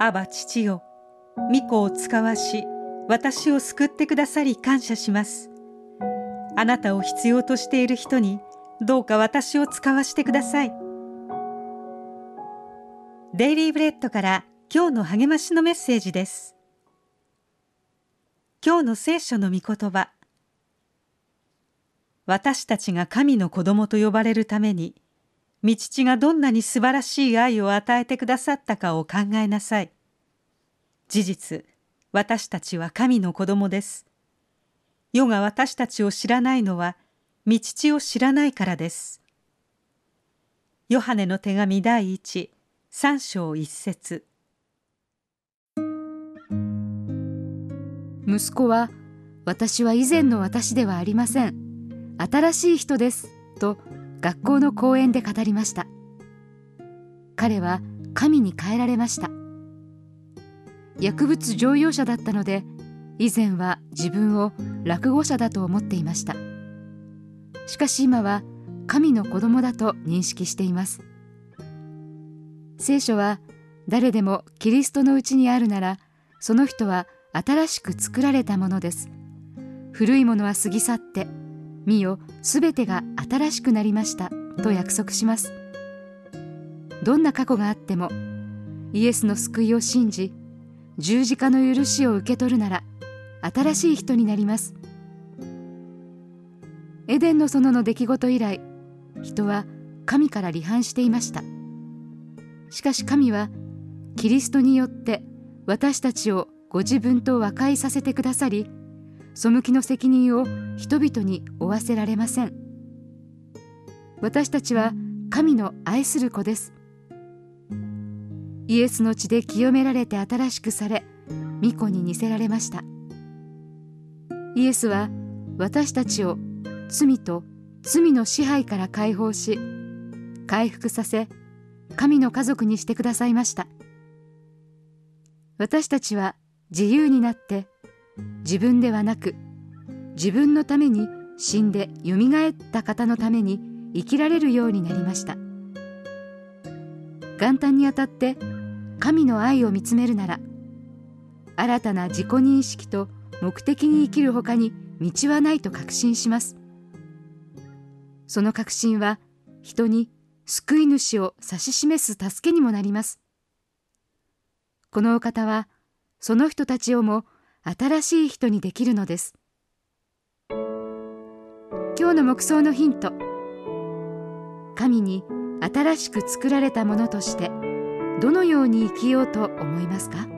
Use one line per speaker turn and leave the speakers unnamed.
アバ父よ。御子を使わし私を救ってくださり感謝します。あなたを必要としている人にどうか私を使わしてください。デイリーブレッドから今日の励ましのメッセージです。今日の聖書の御言葉。私たちが神の子供と呼ばれるために御父がどんなに素晴らしい愛を与えてくださったかを考えなさい。事実私たちは神の子供です。世が私たちを知らないのは御父を知らないからです。ヨハネの手紙第一三章一節。
息子は私は以前の私ではありません。新しい人です。と学校の講演で語りました。彼は神に変えられました。薬物常用者だったので以前は自分を落語者だと思っていました。しかし今は神の子供だと認識しています。聖書は誰でもキリストのうちにあるならその人は新しく作られたものです。古いものは過ぎ去って見よすべてが新しくなりましたと約束します。どんな過去があってもイエスの救いを信じ十字架の許しを受け取るなら新しい人になります。エデンの園の出来事以来人は神から離反していました。しかし神はキリストによって私たちをご自分と和解させてくださり背きの責任を人々に負わせられません。私たちは神の愛する子です。イエスの血で清められて新しくされ御子に似せられました。イエスは私たちを罪と罪の支配から解放し回復させ神の家族にしてくださいました。私たちは自由になって自分ではなく自分のために死んでよみがえった方のために生きられるようになりました。元旦にあたって神の愛を見つめるなら新たな自己認識と目的に生きるほかに道はないと確信します。その確信は人に救い主を指し示す助けにもなります。このお方はその人たちをも新しい人にできるのです。今日の目想のヒント。神に新しく作られたものとしてどのように生きようと思いますか？